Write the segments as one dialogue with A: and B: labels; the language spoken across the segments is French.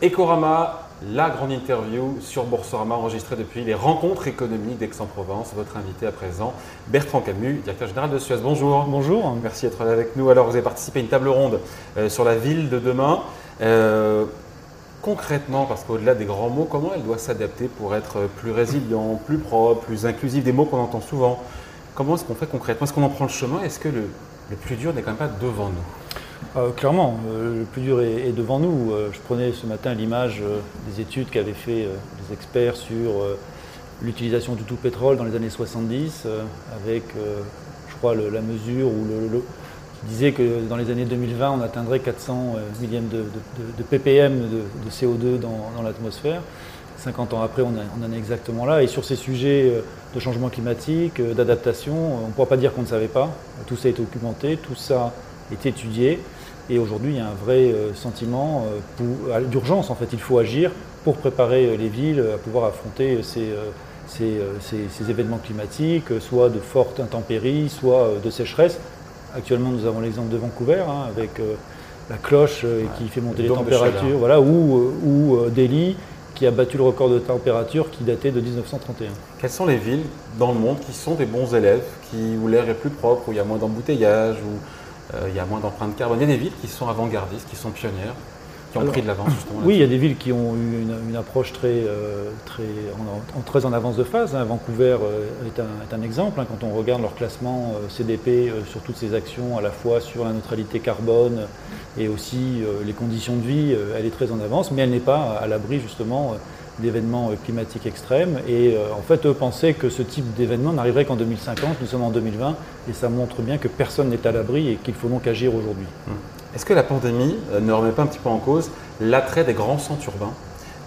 A: Ecorama, la grande interview sur Boursorama enregistrée depuis les rencontres économiques d'Aix-en-Provence. Votre invité à présent, Bertrand Camus, directeur général de Suez. Bonjour.
B: Bonjour.
A: Merci d'être là avec nous. Alors, vous avez participé à une table ronde euh, sur la ville de demain. Euh, concrètement, parce qu'au-delà des grands mots, comment elle doit s'adapter pour être plus résilient, plus propre, plus inclusif Des mots qu'on entend souvent? Comment est-ce qu'on fait concrètement? Est-ce qu'on en prend le chemin? Est-ce que le, le plus dur n'est quand même pas devant nous?
B: Euh, Clairement, euh, le plus dur est, devant nous. Euh, je prenais ce matin l'image des études qu'avaient fait les experts sur l'utilisation du tout pétrole dans les années 70, avec, je crois, la mesure où le, qui disait que dans les années 2020, on atteindrait 400 millièmes de, ppm de, CO2 dans l'atmosphère. 50 ans après, on, en est exactement là. Et sur ces sujets euh, de changement climatique, euh, d'adaptation, on ne pourra pas dire qu'on ne savait pas. Tout ça est documenté, tout ça est étudié. Et aujourd'hui, il y a un vrai euh, sentiment d'urgence. En fait, il faut agir pour préparer les villes à pouvoir affronter ces, ces, événements climatiques, soit de fortes intempéries, soit de sécheresse. Actuellement, nous avons l'exemple de Vancouver, hein, avec la cloche qui fait monter les températures, voilà, ou, ou Delhi, qui a battu le record de température qui datait de 1931.
A: Quelles sont les villes dans le monde qui sont des bons élèves, qui, où l'air est plus propre, où il y a moins d'embouteillage, où euh, il y a moins d'empreintes carbone Il y a des villes qui sont avant-gardistes, qui sont pionnières qui ont pris de l'avance justement
B: Oui, il y a des villes qui ont eu une, approche très, euh, très, en, très en avance de phase. Hein. Vancouver euh, est, un, exemple. Hein. quand on regarde leur classement euh, CDP sur toutes ces actions, à la fois sur la neutralité carbone et aussi les conditions de vie, elle est très en avance, mais elle n'est pas à l'abri justement d'événements climatiques extrêmes. Et en fait, eux pensaient que ce type d'événement n'arriverait qu'en 2050. Nous sommes en 2020 et ça montre bien que personne n'est à l'abri et qu'il faut donc agir aujourd'hui.
A: Hum. Est-ce que la pandémie euh, ne remet pas un petit peu en cause l'attrait des grands centres urbains?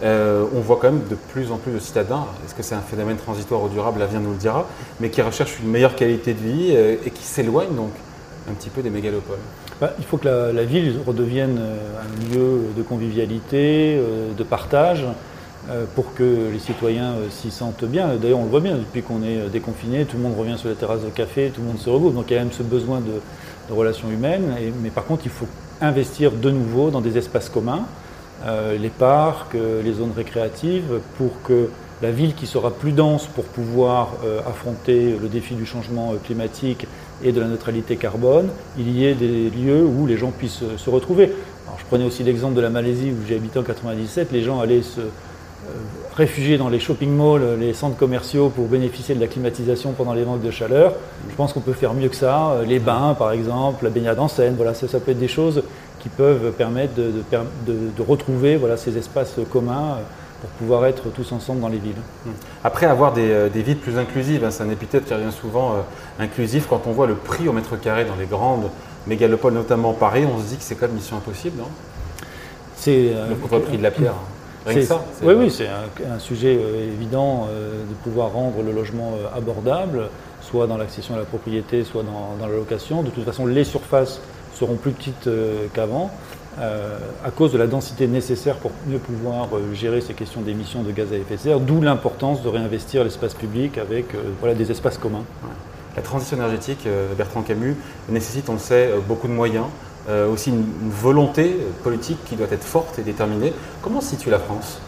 A: Euh, on voit quand même de plus en plus de citadins, est-ce que c'est un phénomène transitoire ou durable, l'avenir nous le dira, mais qui recherchent une meilleure qualité de vie euh, et qui s'éloignent donc un petit peu des mégalopoles
B: bah, Il faut que la, ville redevienne un lieu de convivialité, de partage, pour que les citoyens s'y sentent bien. D'ailleurs, on le voit bien, depuis qu'on est déconfiné, tout le monde revient sur les terrasses de café, tout le monde se regroupe, donc il y a même ce besoin de, relations humaines. mais par contre, il faut investir de nouveau dans des espaces communs, euh, les parcs, euh, les zones récréatives, pour que la ville qui sera plus dense pour pouvoir euh, affronter le défi du changement climatique et de la neutralité carbone, il y ait des lieux où les gens puissent se retrouver. je prenais aussi l'exemple de la Malaisie où j'ai habité en 97, les gens allaient se réfugiés dans les shopping malls, les centres commerciaux pour bénéficier de la climatisation pendant les manques de chaleur. Je pense qu'on peut faire mieux que ça. Les bains, par exemple, la baignade en Seine, voilà, ça, peut être des choses qui peuvent permettre de, retrouver voilà, ces espaces communs pour pouvoir être tous ensemble dans les villes.
A: Hum. Après avoir des, euh, villes plus inclusives, hein, c'est un épithète qui revient souvent euh, inclusif, quand on voit le prix au mètre carré dans les grandes mégalopoles, notamment Paris, on se dit que c'est quand même mission impossible, non?
B: C'est
A: euh, le prix de la pierre.
B: Ça, oui, oui, c'est un, sujet euh, évident euh, de pouvoir rendre le logement euh, abordable, soit dans l'accession à la propriété, soit dans, la location. De toute façon, les surfaces seront plus petites qu'avant. à cause de la densité nécessaire pour mieux pouvoir gérer ces questions d'émissions de gaz à effet de serre, d'où l'importance de réinvestir l'espace public avec voilà, des espaces communs.
A: La transition énergétique, Bertrand Camus, nécessite, on le sait, beaucoup de moyens. Euh, aussi une, volonté politique qui doit être forte et déterminée. Comment se situe la France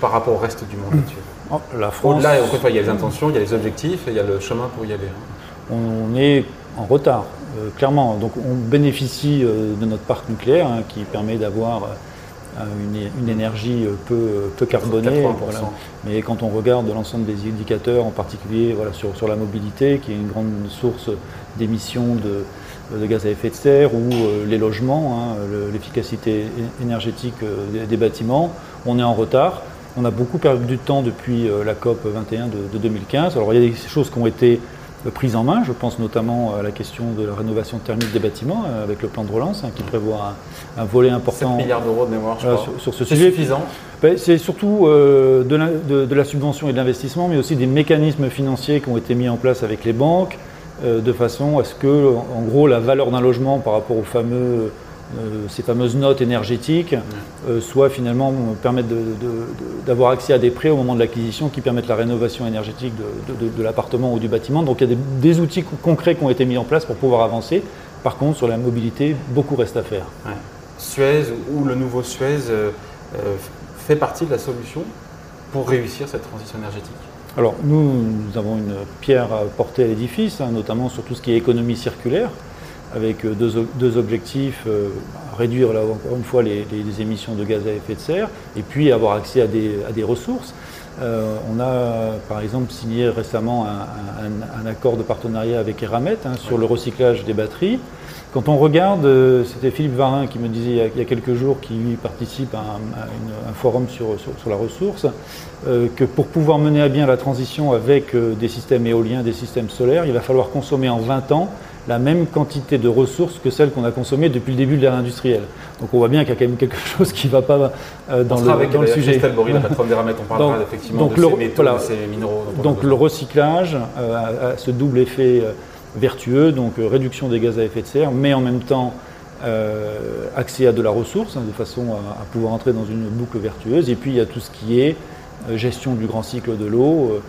A: par rapport au reste du monde actuel?
B: Oh, La France.
A: Il y a les intentions, il y a les objectifs et il y a le chemin pour y aller.
B: Hein. On est en retard, euh, clairement. Donc on bénéficie euh, de notre parc nucléaire hein, qui permet d'avoir une, énergie peu, peu carbonée. Mais quand on regarde l'ensemble des indicateurs, en particulier voilà, sur, sur la mobilité, qui est une grande source d'émissions de, de gaz à effet de serre ou euh, les logements, hein, l'efficacité énergétique euh, des, bâtiments. On est en retard. On a beaucoup perdu du temps depuis euh, la COP 21 de, 2015. Alors il y a des choses qui ont été prises en main. Je pense notamment à la question de la rénovation thermique des bâtiments avec le plan de relance hein, qui prévoit un, volet important.
A: 7 milliards d'euros de mémoire, je crois.
B: Sur, ce sujet. suffisant ben, C'est surtout de, la, de, la, subvention et de l'investissement, mais aussi des mécanismes financiers qui ont été mis en place avec les banques, euh, de façon à ce que, en gros, la valeur d'un logement par rapport aux fameux, euh, ces fameuses notes énergétiques euh, soit finalement permettre d'avoir accès à des prêts au moment de l'acquisition qui permettent la rénovation énergétique de, l'appartement ou du bâtiment. Donc il y a des, outils concrets qui ont été mis en place pour pouvoir avancer. Par contre, sur la mobilité, beaucoup reste à faire.
A: Suez ou le nouveau Suez fait partie de la solution pour réussir cette transition énergétique?
B: Alors nous, nous avons une pierre à porter à l'édifice, hein, notamment sur tout ce qui est économie circulaire, avec euh, deux, objectifs, euh, réduire encore une fois les, émissions de gaz à effet de serre, et puis avoir accès à des, ressources. Euh, on a par exemple signé récemment un, accord de partenariat avec Eramet hein, sur le recyclage des batteries. Quand on regarde, euh, c'était Philippe Varin qui me disait il y a, quelques jours qu'il participe à, un, forum sur, la ressource, euh, que pour pouvoir mener à bien la transition avec des systèmes éoliens, des systèmes solaires, il va falloir consommer en 20 ans la même quantité de ressources que celles qu'on a consommées depuis le début de l'ère industrielle. Donc on voit bien qu'il y a quand même quelque chose qui ne va pas dans le,
A: avec
B: dans le sujet.
A: la patronne d'Eramet, on parlera donc, effectivement de ces métaux, ces minéraux.
B: Donc le recyclage a, ce double effet vertueux, donc euh, réduction des gaz à effet de serre, mais en même temps euh, accès à de la ressource, hein, de façon à, pouvoir entrer dans une boucle vertueuse. Et puis il y a tout ce qui est euh, gestion du grand cycle de l'eau.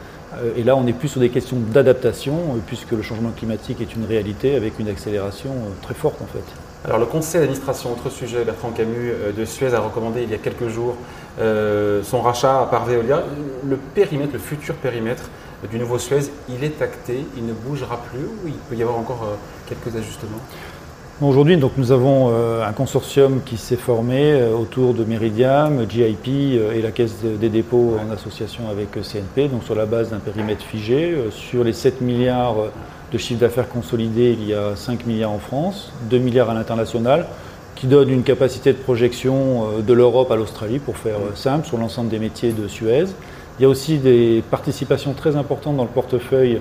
B: Et là, on est plus sur des questions d'adaptation, puisque le changement climatique est une réalité avec une accélération très forte en fait.
A: Alors le conseil d'administration, autre sujet, Bertrand Camus de Suez a recommandé il y a quelques jours son rachat par Veolia. Le périmètre, le futur périmètre du nouveau Suez, il est acté, il ne bougera plus ou il peut y avoir encore euh, quelques ajustements?
B: Aujourd'hui, nous avons euh, un consortium qui s'est formé euh, autour de Meridiam, GIP et la Caisse des dépôts en association avec CNP, donc sur la base d'un périmètre figé. Sur les 7 milliards de chiffre d'affaires consolidé, il y a 5 milliards en France, 2 milliards à l'international, qui donne une capacité de projection de l'Europe à l'Australie, pour faire simple, sur l'ensemble des métiers de Suez. Il y a aussi des participations très importantes dans le portefeuille euh,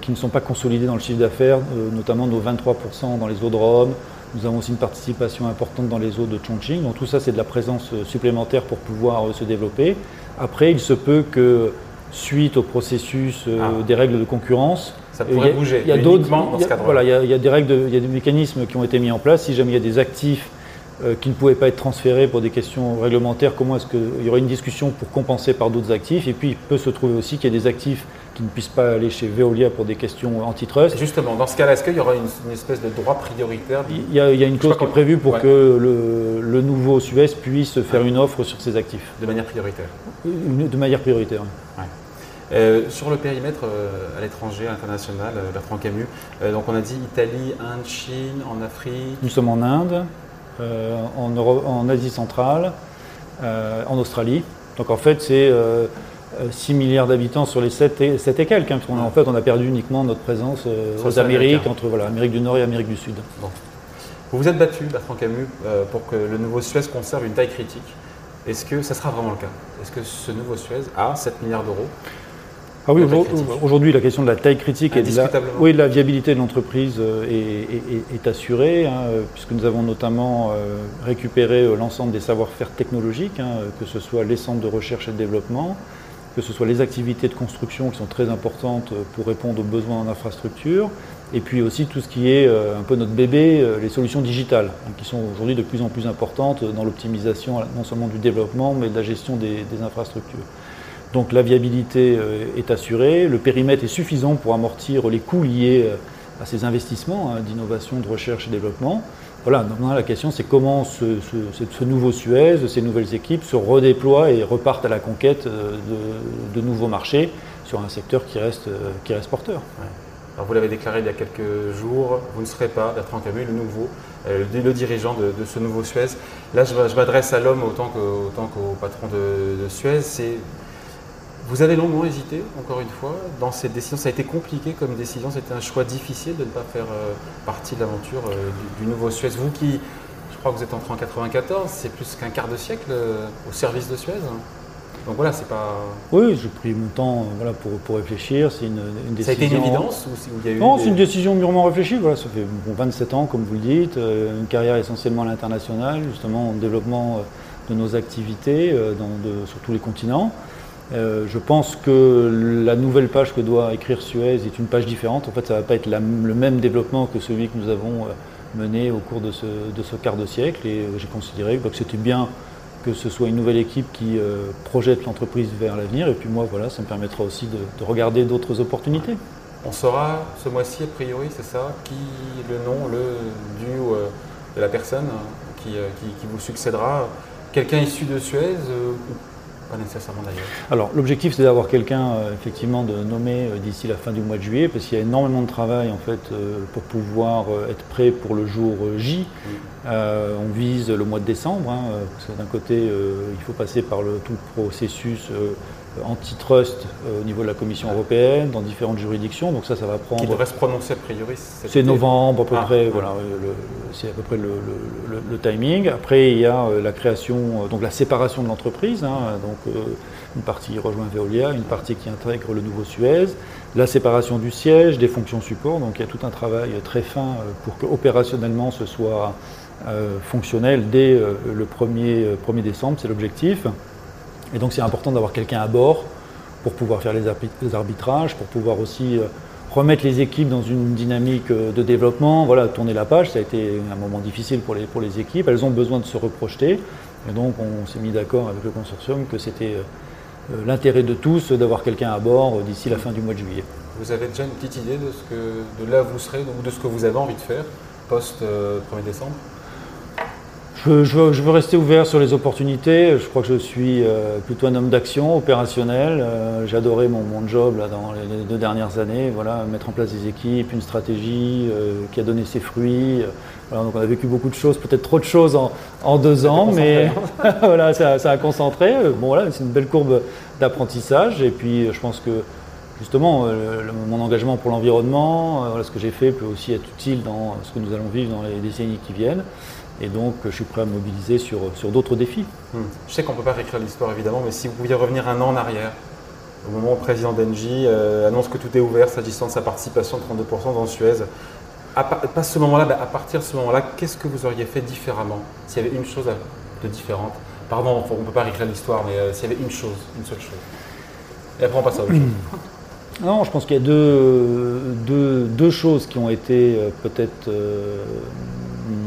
B: qui ne sont pas consolidées dans le chiffre d'affaires, euh, notamment nos 23% dans les eaux de Rome. Nous avons aussi une participation importante dans les eaux de Chongqing. Donc tout ça, c'est de la présence euh, supplémentaire pour pouvoir se développer. Après, il se peut que, suite au processus ah. des règles de concurrence,
A: ça pourrait bouger.
B: Il y a d'autres. Voilà, il y a des règles, il y a des mécanismes qui ont été mis en place. Si jamais il y a des actifs euh, qui ne pouvaient pas être transférés pour des questions réglementaires, comment est-ce qu'il y aurait une discussion pour compenser par d'autres actifs? Et puis il peut se trouver aussi qu'il y a des actifs qui ne puissent pas aller chez Veolia pour des questions antitrust.
A: Justement, dans ce cas-là, est-ce qu'il y aura une, espèce de droit prioritaire
B: il y, a, une clause qui est prévue pour que le, nouveau Suez puisse faire une offre sur ses actifs.
A: De manière prioritaire
B: De manière prioritaire.
A: Euh, sur le périmètre euh, à l'étranger, international, Bertrand Camus, donc on a dit Italie, Inde, Chine, en Afrique.
B: Nous sommes en Inde, euh, en, Asie centrale, euh, en Australie. Donc en fait, c'est 6 euh, milliards d'habitants sur les 7 et, 7 et quelques. Hein, en fait, on a perdu uniquement notre présence aux Amériques, entre voilà, Amérique du Nord et Amérique du Sud.
A: Vous vous êtes battu, Bertrand Camus, pour que le nouveau Suez conserve une taille critique. Est-ce que ça sera vraiment le cas? Est-ce que ce nouveau Suez a 7 milliards d'euros?
B: Ah oui, aujourd'hui, la question de la taille critique et de la, oui, la viabilité de l'entreprise euh, est, assurée, hein, puisque nous avons notamment euh, récupéré euh, l'ensemble des savoir-faire technologiques, hein, que ce soit les centres de recherche et de développement, que ce soit les activités de construction qui sont très importantes pour répondre aux besoins en infrastructure, et puis aussi tout ce qui est un peu notre bébé, les solutions digitales, hein, qui sont aujourd'hui de plus en plus importantes dans l'optimisation non seulement du développement, mais de la gestion des infrastructures. Donc la viabilité euh, est assurée, le périmètre est suffisant pour amortir les coûts liés euh, à ces investissements hein, d'innovation, de recherche et développement. Voilà, maintenant la question c'est comment ce, nouveau Suez, ces nouvelles équipes se redéploient et repartent à la conquête euh, de, nouveaux marchés sur un secteur qui reste, qui reste porteur.
A: Alors vous l'avez déclaré il y a quelques jours, vous ne serez pas, Bertrand Camus, le nouveau, le, dirigeant de, ce nouveau Suez. Là, je, m'adresse à l'homme autant qu'au patron de, de Suez. C'est vous avez longuement hésité, encore une fois, dans cette décision. Ça a été compliqué comme décision, c'était un choix difficile de ne pas faire euh, partie de l'aventure euh, du, nouveau Suez. Vous qui, je crois que vous êtes entré en 94, c'est plus qu'un quart de siècle euh, au service de Suez. Donc voilà, c'est pas.
B: Oui, j'ai pris mon temps voilà, pour, pour réfléchir. C'est une, décision. Ça a
A: été une évidence ou il y a eu
B: Non, c'est une décision mûrement réfléchie. Voilà, ça fait 27 ans, comme vous le dites, une carrière essentiellement à l'international, justement, en développement de nos activités dans, sur tous les continents. Euh, je pense que la nouvelle page que doit écrire Suez est une page différente. En fait, ça ne va pas être le même développement que celui que nous avons euh, mené au cours de ce, quart de siècle. Et euh, j'ai considéré que c'était bien que ce soit une nouvelle équipe qui projette l'entreprise vers l'avenir. Et puis moi, voilà, ça me permettra aussi de, regarder d'autres opportunités.
A: On saura ce mois-ci, a priori, c'est ça, qui le nom, le du de la personne qui, vous succédera quelqu'un issu de Suez pas nécessairement d'ailleurs.
B: Alors l'objectif c'est d'avoir quelqu'un euh, effectivement de nommé euh, d'ici la fin du mois de juillet parce qu'il y a énormément de travail en fait euh, pour pouvoir être prêt pour le jour J. on vise le mois de décembre hein, parce que d'un côté il faut passer par le, tout le processus antitrust au niveau de la Commission européenne, dans différentes juridictions. Donc ça, ça va prendre.
A: Qui devrait se prononcer a priori
B: C'est novembre à peu ah, près. Voilà, c'est à peu près le, timing. Après, il y a la création, donc la séparation de l'entreprise. Hein, donc une partie rejoint Veolia, une partie qui intègre le nouveau Suez, la séparation du siège, des fonctions support. Donc il y a tout un travail très fin pour que opérationnellement ce soit fonctionnel dès le 1er, 1er décembre. C'est l'objectif. Et donc c'est important d'avoir quelqu'un à bord pour pouvoir faire les arbitrages, pour pouvoir aussi euh, remettre les équipes dans une dynamique euh, de développement, voilà, tourner la page, ça a été un moment difficile pour les, pour les équipes, elles ont besoin de se reprojeter, et donc on s'est mis d'accord avec le consortium que c'était euh, l'intérêt de tous d'avoir quelqu'un à bord d'ici la fin du mois de juillet.
A: Vous avez déjà une petite idée de, ce que, de là où vous serez, de ce que vous avez envie de faire post 1er décembre?
B: Je, veux rester ouvert sur les opportunités. Je crois que je suis euh, plutôt un homme d'action, opérationnel. Euh, j'ai adoré mon, job là, dans les deux dernières années. Voilà, mettre en place des équipes, une stratégie euh, qui a donné ses fruits. donc on a vécu beaucoup de choses, peut-être trop de choses en, deux ans, mais voilà, ça, a concentré. Bon, voilà, c'est une belle courbe d'apprentissage. Et puis je pense que justement, mon engagement pour l'environnement, ce que j'ai fait peut aussi être utile dans ce que nous allons vivre dans les décennies qui viennent. Et donc, je suis prêt à me mobiliser sur, sur d'autres défis.
A: Hmm. Je sais qu'on ne peut pas réécrire l'histoire, évidemment, mais si vous pouviez revenir un an en arrière, au moment où le président d'Engie euh, annonce que tout est ouvert s'agissant de sa participation de 32% dans Suez, à, pas ce moment-là, bah, à partir de ce moment-là, qu'est-ce que vous auriez fait différemment S'il y avait une chose de différente? Pardon, on ne peut pas réécrire l'histoire, mais euh, s'il y avait une chose, une seule chose. Et après, on passe à autre chose.
B: Non, je pense qu'il y a deux, deux, deux, choses qui ont été euh, peut-être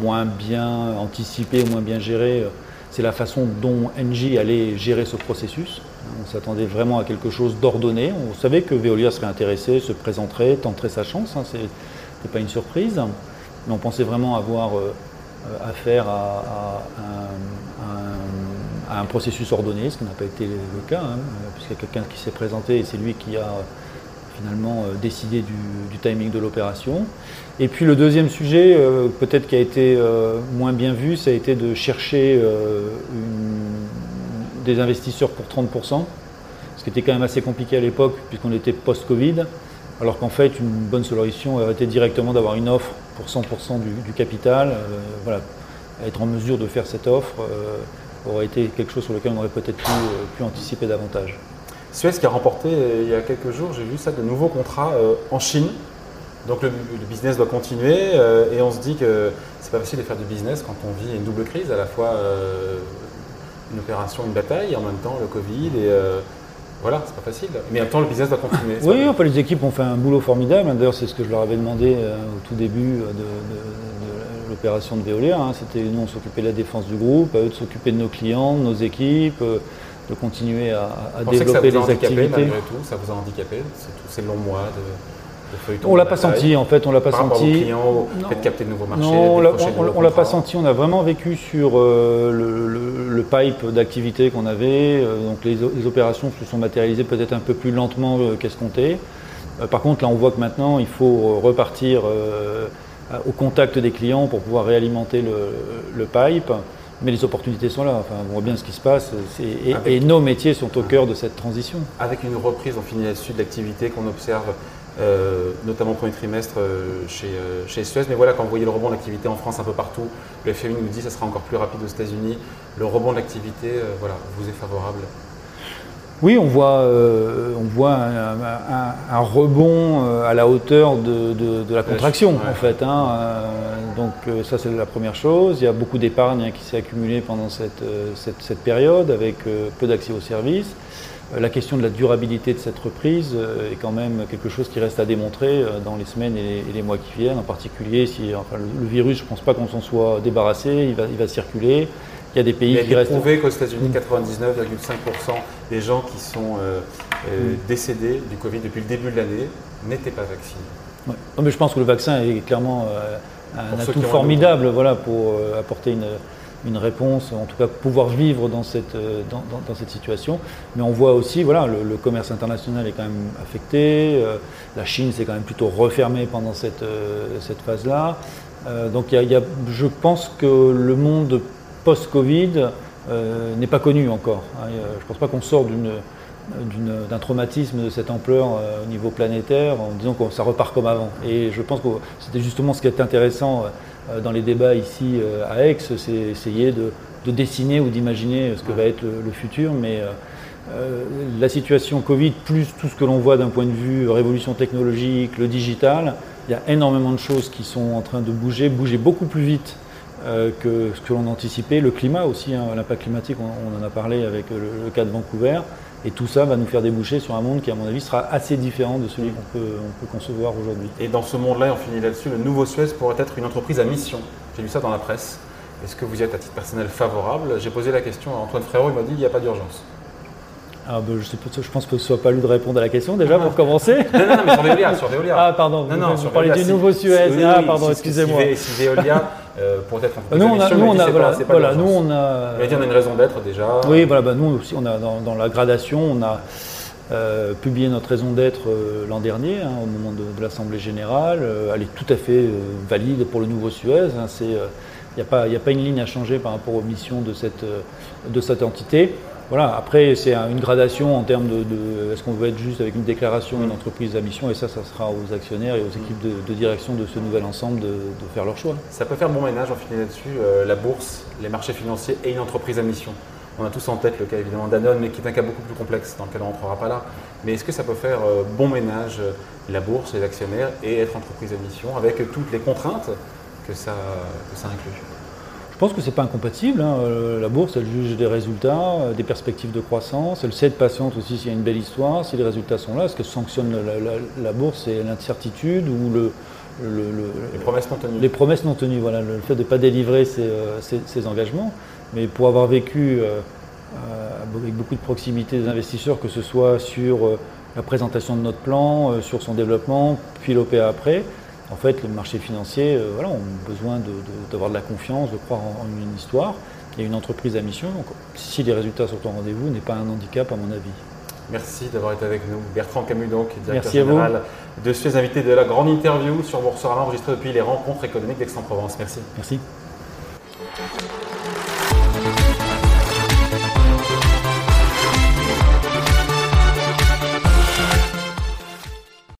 B: moins bien anticipé, moins bien géré, euh, c'est la façon dont Engie allait gérer ce processus. On s'attendait vraiment à quelque chose d'ordonné. On savait que Veolia serait intéressé, se présenterait, tenterait sa chance. Hein, ce n'était pas une surprise. Mais on pensait vraiment avoir euh, affaire à, un, processus ordonné, ce qui n'a pas été le cas, hein, puisqu'il y a quelqu'un qui s'est présenté et c'est lui qui a finalement euh, décider du, timing de l'opération. Et puis le deuxième sujet, euh, peut-être qui a été euh, moins bien vu, ça a été de chercher des investisseurs pour 30%, ce qui était quand même assez compliqué à l'époque puisqu'on était post-Covid, alors qu'en fait une bonne solution aurait été directement d'avoir une offre pour 100% du, capital. voilà, être en mesure de faire cette offre aurait été quelque chose sur lequel on aurait peut-être pu anticiper davantage.
A: Suez qui a remporté euh, il y a quelques jours, j'ai vu ça, de nouveaux contrats euh, en Chine. Donc le, business doit continuer euh, et on se dit que c'est pas facile de faire du business quand on vit une double crise, à la fois une opération, une bataille, et en même temps le Covid et voilà, c'est pas facile. Mais en même temps, le business doit continuer.
B: Oui, enfin, les équipes ont fait un boulot formidable. D'ailleurs, c'est ce que je leur avais demandé au tout début de, l'opération de Veolia. Hein. C'était nous, on s'occupait de la défense du groupe, à eux de s'occuper de nos clients, de nos équipes de continuer à, développer les activités.
A: Malgré tout, ça vous a handicapé tous ces longs mois de,
B: de On l'a pas senti en fait, on l'a pas
A: Par
B: senti.
A: Aux clients, peut-être capter de nouveaux marchés.
B: Non, on, ne l'a pas senti. On a vraiment vécu sur euh, le, pipe d'activité qu'on avait. Euh, donc les, opérations se sont matérialisées peut-être un peu plus lentement euh, qu'escompté. par contre, là, on voit que maintenant, il faut repartir au contact des clients pour pouvoir réalimenter le pipe. Mais les opportunités sont là, enfin, on voit bien ce qui se passe, et, nos métiers sont au cœur de cette transition.
A: Avec une reprise, on finit là-dessus, de l'activité qu'on observe, euh, notamment au premier trimestre euh, chez, euh, chez, Suez, mais voilà, quand vous voyez le rebond de l'activité en France un peu partout, le FMI nous dit que ça sera encore plus rapide aux États-Unis, le rebond de l'activité, voilà, vous est favorable
B: oui, on voit, euh, on voit un, rebond à la hauteur de, la contraction, en fait. Hein, donc ça, c'est la première chose. Il y a beaucoup d'épargne hein, qui s'est accumulée pendant cette, cette, période, avec peu d'accès aux services. La question de la durabilité de cette reprise est quand même quelque chose qui reste à démontrer dans les semaines et les, mois qui viennent, en particulier si enfin, le, virus, je ne pense pas qu'on s'en soit débarrassé, il va, il va circuler. Il y a des pays
A: qui
B: restent.
A: prouvé qu'aux États-Unis, 99,5% des gens qui sont euh, euh, mm. décédés du Covid depuis le début de l'année n'étaient pas vaccinés.
B: mais je pense que le vaccin est clairement euh, un atout formidable voilà, pour apporter une, une réponse, en tout cas pouvoir vivre dans cette, dans, dans, cette situation. Mais on voit aussi, voilà, le, commerce international est quand même affecté, la Chine s'est quand même plutôt refermée pendant cette, cette phase-là. donc il y a, je pense que le monde post-Covid n'est pas connu encore. Hein. Je ne pense pas qu'on sort d'une d'un traumatisme de cette ampleur euh, au niveau planétaire en disant que ça repart comme avant. Et je pense que c'était justement ce qui est intéressant euh, dans les débats ici euh, à Aix, c'est essayer de, dessiner ou d'imaginer ce que va être le, futur. Mais la situation Covid, plus tout ce que l'on voit d'un point de vue révolution technologique, le digital, il y a énormément de choses qui sont en train de bouger, bouger beaucoup plus vite que ce que l'on anticipait. Le climat aussi, hein, l'impact climatique, on, en a parlé avec le cas de Vancouver. Et tout ça va nous faire déboucher sur un monde qui, à mon avis, sera assez différent de celui qu'on peut, on peut, concevoir aujourd'hui.
A: Et dans ce monde-là, on finit là-dessus, le nouveau Suez pourrait être une entreprise à mission. J'ai lu ça dans la presse. Est-ce que vous y êtes à titre personnel favorable J'ai posé la question à Antoine Frérot, il m'a dit il n'y a pas d'urgence.
B: Ah ben, je, je, pense que ce soit pas lui de répondre à la question déjà pour commencer.
A: Non, non, mais sur Veolia, sur Veolia.
B: Ah pardon, non, non, vous, parlez du nouveau Suez. ah pardon, excusez-moi.
A: Si, Veolia euh, pour être
B: nous, on a, nous, on a, voilà, voilà nous, on a.
A: on a une raison d'être déjà.
B: Oui, voilà, bah, nous aussi, on a dans, la gradation, on a euh, publié notre raison d'être euh, l'an dernier, hein, au moment de, l'Assemblée générale. elle est tout à fait valide pour le nouveau Suez. Hein, il n'y a, pas, a pas une ligne à changer par rapport aux missions de cette, de cette entité. Voilà, après, c'est une gradation en termes de, est-ce qu'on veut être juste avec une déclaration, une entreprise à mission, et ça, ça sera aux actionnaires et aux équipes de, direction de ce nouvel ensemble de, faire leur choix.
A: Ça peut faire bon ménage, on finit là-dessus, euh, la bourse, les marchés financiers et une entreprise à mission. On a tous en tête le cas évidemment d'Anon, mais qui est un cas beaucoup plus complexe dans lequel on ne rentrera pas là. Mais est-ce que ça peut faire euh, bon ménage, euh, la bourse, les actionnaires et être entreprise à mission avec toutes les contraintes que ça, que ça inclut?
B: Pense que ce n'est pas incompatible. Hein. Euh, la bourse, elle juge des résultats, euh, des perspectives de croissance. Elle sait être patiente aussi s'il y a une belle histoire, si les résultats sont là. Ce que sanctionne la, bourse, c'est l'incertitude ou le,
A: les promesses non tenues.
B: Les promesses non tenues, voilà, le fait de ne pas délivrer ses, euh, engagements. Mais pour avoir vécu avec beaucoup de proximité des investisseurs, que ce soit sur la présentation de notre plan, sur son développement, puis l'OPA après, en fait, les marchés financiers euh, voilà, ont besoin d'avoir de, la confiance, de croire en, une histoire. Il y a une entreprise à mission, donc si les résultats sont au rendez-vous, n'est pas un handicap à mon avis.
A: Merci d'avoir été avec nous. Bertrand Camus, donc, directeur général de Suez, invité de la grande interview sur Boursorama enregistrée depuis les rencontres économiques d'Aix-en-Provence. Merci.
B: Merci.